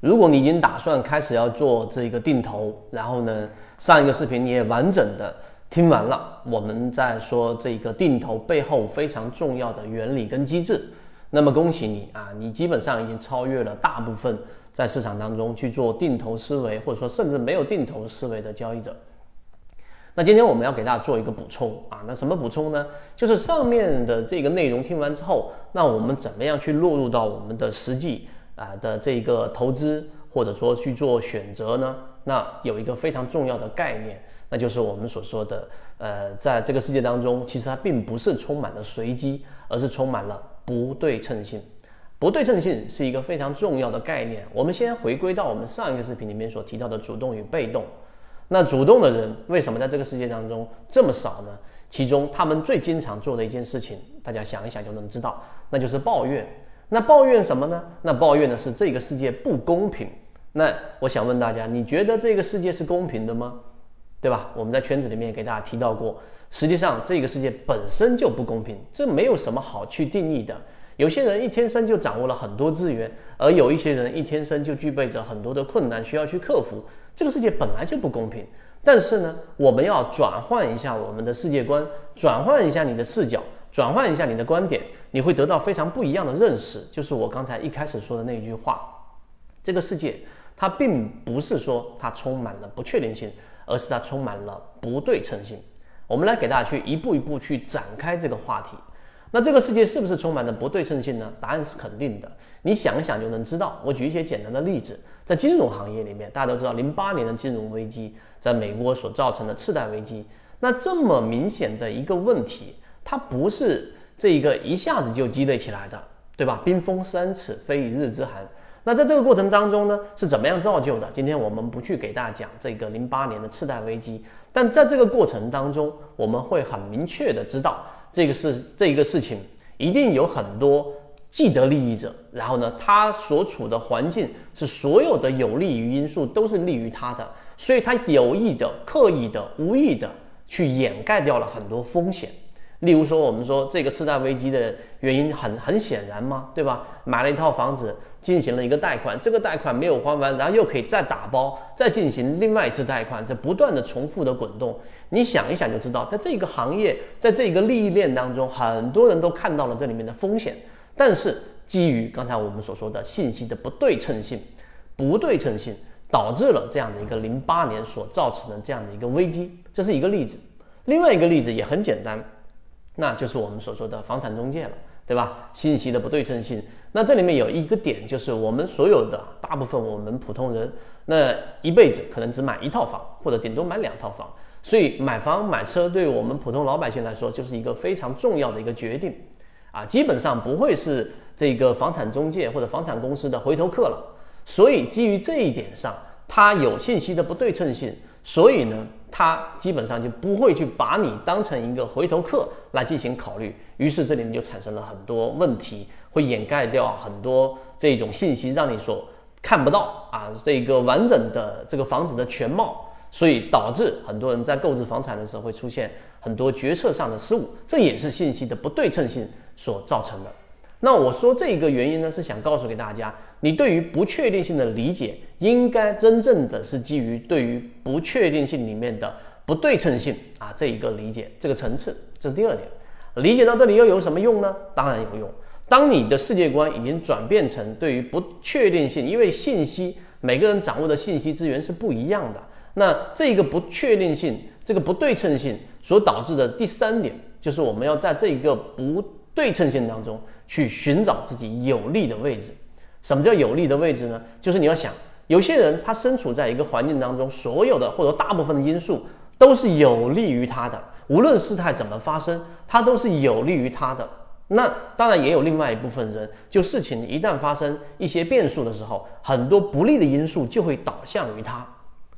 如果你已经打算开始要做这个定投，然后呢，上一个视频你也完整的听完了，我们在说这个定投背后非常重要的原理跟机制，那么恭喜你啊，你基本上已经超越了大部分在市场当中去做定投思维，或者说甚至没有定投思维的交易者。那今天我们要给大家做一个补充啊，那什么补充呢？就是上面的这个内容听完之后，那我们怎么样去落入到我们的实际？啊的这个投资或者说去做选择呢，那有一个非常重要的概念，那就是我们所说的，呃，在这个世界当中，其实它并不是充满了随机，而是充满了不对称性。不对称性是一个非常重要的概念。我们先回归到我们上一个视频里面所提到的主动与被动。那主动的人为什么在这个世界当中这么少呢？其中他们最经常做的一件事情，大家想一想就能知道，那就是抱怨。那抱怨什么呢？那抱怨的是这个世界不公平。那我想问大家，你觉得这个世界是公平的吗？对吧？我们在圈子里面给大家提到过，实际上这个世界本身就不公平，这没有什么好去定义的。有些人一天生就掌握了很多资源，而有一些人一天生就具备着很多的困难需要去克服。这个世界本来就不公平。但是呢，我们要转换一下我们的世界观，转换一下你的视角，转换一下你的观点。你会得到非常不一样的认识，就是我刚才一开始说的那句话：这个世界它并不是说它充满了不确定性，而是它充满了不对称性。我们来给大家去一步一步去展开这个话题。那这个世界是不是充满了不对称性呢？答案是肯定的。你想一想就能知道。我举一些简单的例子，在金融行业里面，大家都知道零八年的金融危机在美国所造成的次贷危机。那这么明显的一个问题，它不是。这一个一下子就积累起来的，对吧？冰封三尺，非一日之寒。那在这个过程当中呢，是怎么样造就的？今天我们不去给大家讲这个零八年的次贷危机，但在这个过程当中，我们会很明确的知道，这个是这个事情一定有很多既得利益者，然后呢，他所处的环境是所有的有利于因素都是利于他的，所以他有意的、刻意的、无意的去掩盖掉了很多风险。例如说，我们说这个次贷危机的原因很很显然嘛，对吧？买了一套房子，进行了一个贷款，这个贷款没有还完，然后又可以再打包，再进行另外一次贷款，这不断的重复的滚动。你想一想就知道，在这个行业，在这个利益链当中，很多人都看到了这里面的风险。但是基于刚才我们所说的信息的不对称性，不对称性导致了这样的一个零八年所造成的这样的一个危机，这是一个例子。另外一个例子也很简单。那就是我们所说的房产中介了，对吧？信息的不对称性。那这里面有一个点，就是我们所有的大部分我们普通人，那一辈子可能只买一套房，或者顶多买两套房。所以买房买车对我们普通老百姓来说，就是一个非常重要的一个决定啊，基本上不会是这个房产中介或者房产公司的回头客了。所以基于这一点上，它有信息的不对称性。所以呢，他基本上就不会去把你当成一个回头客来进行考虑，于是这里面就产生了很多问题，会掩盖掉很多这种信息，让你所看不到啊这个完整的这个房子的全貌，所以导致很多人在购置房产的时候会出现很多决策上的失误，这也是信息的不对称性所造成的。那我说这个原因呢，是想告诉给大家，你对于不确定性的理解，应该真正的是基于对于不确定性里面的不对称性啊这一个理解这个层次，这是第二点。理解到这里又有什么用呢？当然有用。当你的世界观已经转变成对于不确定性，因为信息每个人掌握的信息资源是不一样的，那这个不确定性、这个不对称性所导致的第三点，就是我们要在这个不对称性当中。去寻找自己有利的位置。什么叫有利的位置呢？就是你要想，有些人他身处在一个环境当中，所有的或者大部分的因素都是有利于他的，无论事态怎么发生，他都是有利于他的。那当然也有另外一部分人，就事情一旦发生一些变数的时候，很多不利的因素就会导向于他。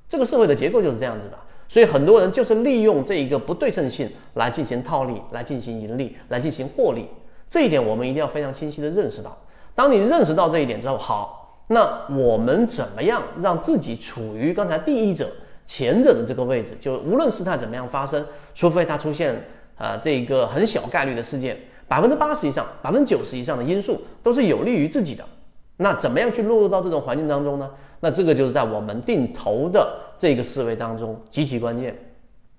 这个社会的结构就是这样子的，所以很多人就是利用这一个不对称性来进行套利，来进行盈利，来进行获利。这一点我们一定要非常清晰的认识到。当你认识到这一点之后，好，那我们怎么样让自己处于刚才第一者、前者的这个位置？就无论事态怎么样发生，除非它出现呃这一个很小概率的事件，百分之八十以上、百分之九十以上的因素都是有利于自己的。那怎么样去落入到这种环境当中呢？那这个就是在我们定投的这个思维当中极其关键。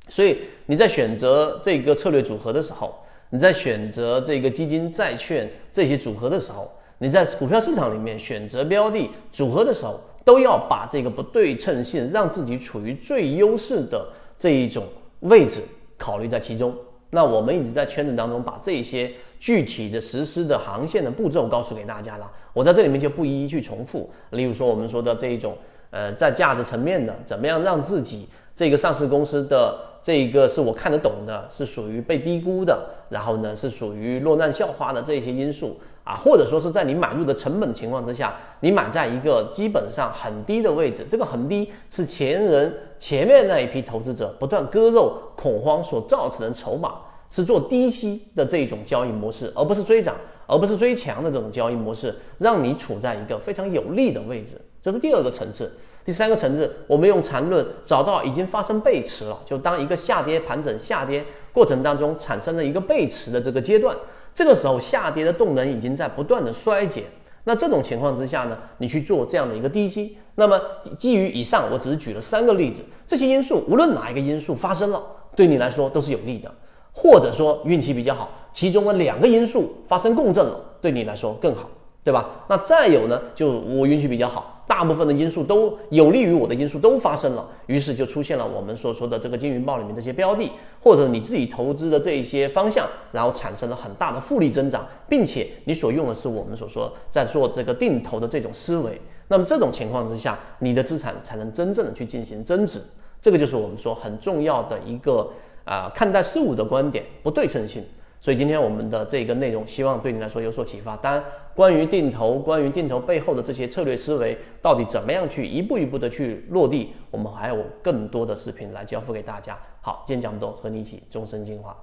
所以你在选择这个策略组合的时候，你在选择这个基金、债券这些组合的时候，你在股票市场里面选择标的组合的时候，都要把这个不对称性，让自己处于最优势的这一种位置考虑在其中。那我们已经在圈子当中把这些具体的实施的航线的步骤告诉给大家了，我在这里面就不一一去重复。例如说我们说的这一种，呃，在价值层面的，怎么样让自己这个上市公司的这一个是我看得懂的，是属于被低估的，然后呢是属于落难校花的这些因素啊，或者说是在你买入的成本情况之下，你买在一个基本上很低的位置，这个很低是前人前面那一批投资者不断割肉恐慌所造成的筹码。是做低吸的这种交易模式，而不是追涨，而不是追强的这种交易模式，让你处在一个非常有利的位置。这是第二个层次。第三个层次，我们用缠论找到已经发生背驰了，就当一个下跌盘整下跌过程当中产生了一个背驰的这个阶段，这个时候下跌的动能已经在不断的衰减。那这种情况之下呢，你去做这样的一个低吸，那么基于以上，我只是举了三个例子，这些因素无论哪一个因素发生了，对你来说都是有利的。或者说运气比较好，其中的两个因素发生共振了，对你来说更好，对吧？那再有呢，就我运气比较好，大部分的因素都有利于我的因素都发生了，于是就出现了我们所说的这个金云豹里面这些标的，或者你自己投资的这一些方向，然后产生了很大的复利增长，并且你所用的是我们所说在做这个定投的这种思维，那么这种情况之下，你的资产才能真正的去进行增值，这个就是我们说很重要的一个。啊，看待事物的观点不对称性，所以今天我们的这个内容希望对你来说有所启发。当然，关于定投，关于定投背后的这些策略思维，到底怎么样去一步一步的去落地，我们还有更多的视频来交付给大家。好，今天讲这么多，和你一起终身进化。